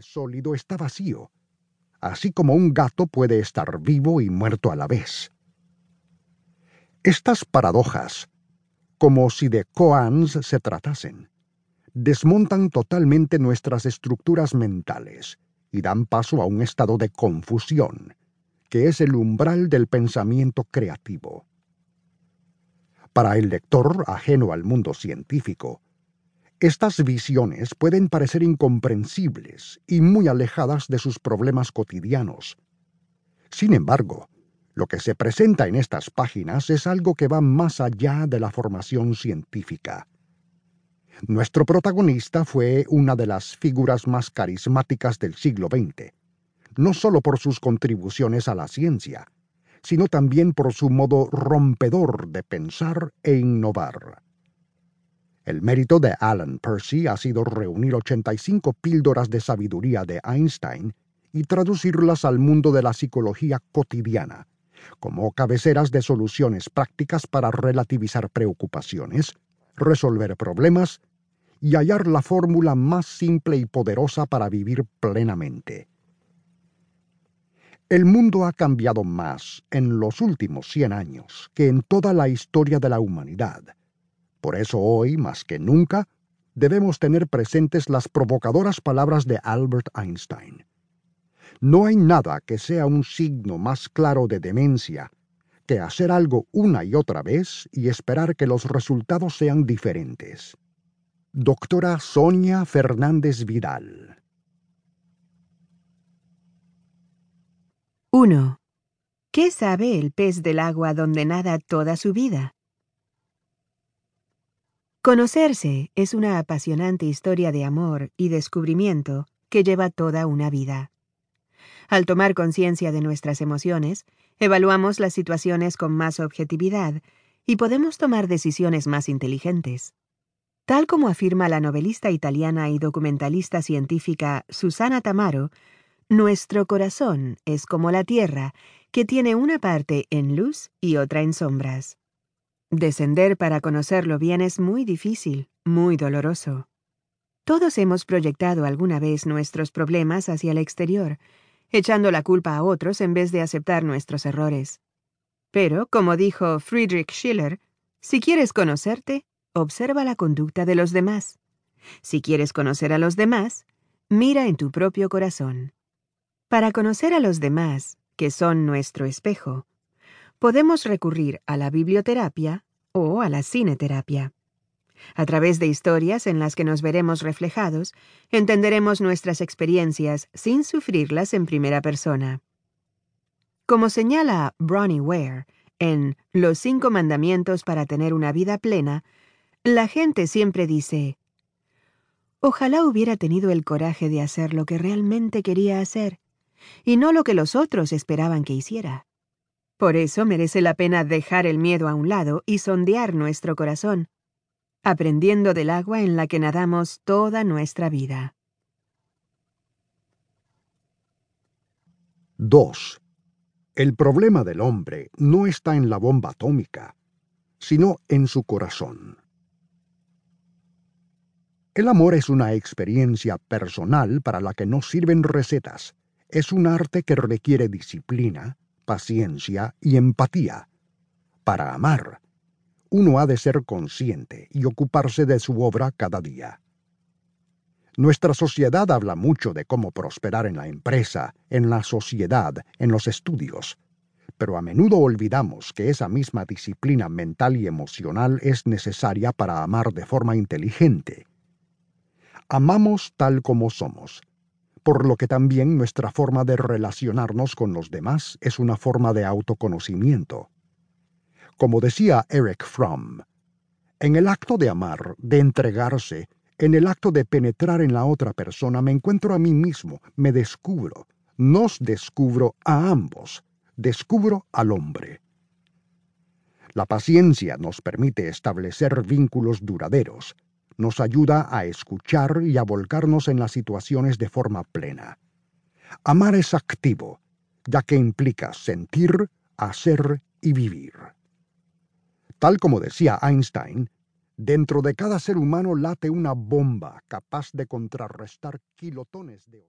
sólido está vacío, así como un gato puede estar vivo y muerto a la vez. Estas paradojas, como si de koans se tratasen, desmontan totalmente nuestras estructuras mentales y dan paso a un estado de confusión, que es el umbral del pensamiento creativo. Para el lector ajeno al mundo científico, estas visiones pueden parecer incomprensibles y muy alejadas de sus problemas cotidianos. Sin embargo, lo que se presenta en estas páginas es algo que va más allá de la formación científica. Nuestro protagonista fue una de las figuras más carismáticas del siglo XX, no solo por sus contribuciones a la ciencia, sino también por su modo rompedor de pensar e innovar. El mérito de Alan Percy ha sido reunir 85 píldoras de sabiduría de Einstein y traducirlas al mundo de la psicología cotidiana, como cabeceras de soluciones prácticas para relativizar preocupaciones, resolver problemas y hallar la fórmula más simple y poderosa para vivir plenamente. El mundo ha cambiado más en los últimos 100 años que en toda la historia de la humanidad. Por eso hoy, más que nunca, debemos tener presentes las provocadoras palabras de Albert Einstein. No hay nada que sea un signo más claro de demencia que hacer algo una y otra vez y esperar que los resultados sean diferentes. Doctora Sonia Fernández Vidal 1. ¿Qué sabe el pez del agua donde nada toda su vida? Conocerse es una apasionante historia de amor y descubrimiento que lleva toda una vida. Al tomar conciencia de nuestras emociones, evaluamos las situaciones con más objetividad y podemos tomar decisiones más inteligentes. Tal como afirma la novelista italiana y documentalista científica Susana Tamaro, nuestro corazón es como la tierra, que tiene una parte en luz y otra en sombras. Descender para conocerlo bien es muy difícil, muy doloroso. Todos hemos proyectado alguna vez nuestros problemas hacia el exterior, echando la culpa a otros en vez de aceptar nuestros errores. Pero, como dijo Friedrich Schiller, si quieres conocerte, observa la conducta de los demás. Si quieres conocer a los demás, mira en tu propio corazón. Para conocer a los demás, que son nuestro espejo, podemos recurrir a la biblioterapia o a la cineterapia. A través de historias en las que nos veremos reflejados, entenderemos nuestras experiencias sin sufrirlas en primera persona. Como señala Bronnie Ware en Los cinco mandamientos para tener una vida plena, la gente siempre dice, Ojalá hubiera tenido el coraje de hacer lo que realmente quería hacer, y no lo que los otros esperaban que hiciera. Por eso merece la pena dejar el miedo a un lado y sondear nuestro corazón, aprendiendo del agua en la que nadamos toda nuestra vida. 2. El problema del hombre no está en la bomba atómica, sino en su corazón. El amor es una experiencia personal para la que no sirven recetas. Es un arte que requiere disciplina, paciencia y empatía. Para amar, uno ha de ser consciente y ocuparse de su obra cada día. Nuestra sociedad habla mucho de cómo prosperar en la empresa, en la sociedad, en los estudios, pero a menudo olvidamos que esa misma disciplina mental y emocional es necesaria para amar de forma inteligente. Amamos tal como somos, por lo que también nuestra forma de relacionarnos con los demás es una forma de autoconocimiento. Como decía Eric Fromm, en el acto de amar, de entregarse, en el acto de penetrar en la otra persona, me encuentro a mí mismo, me descubro, nos descubro a ambos, descubro al hombre. La paciencia nos permite establecer vínculos duraderos, nos ayuda a escuchar y a volcarnos en las situaciones de forma plena. Amar es activo, ya que implica sentir, hacer y vivir. Tal como decía Einstein, dentro de cada ser humano late una bomba capaz de contrarrestar kilotones de